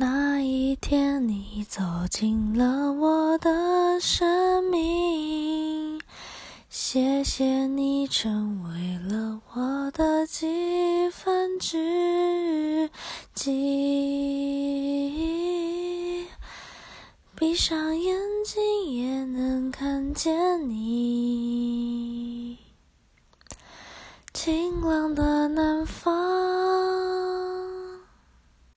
那一天你走进了我的生命谢谢你成为了我的几分之几闭上眼睛也能看见你。晴朗的南方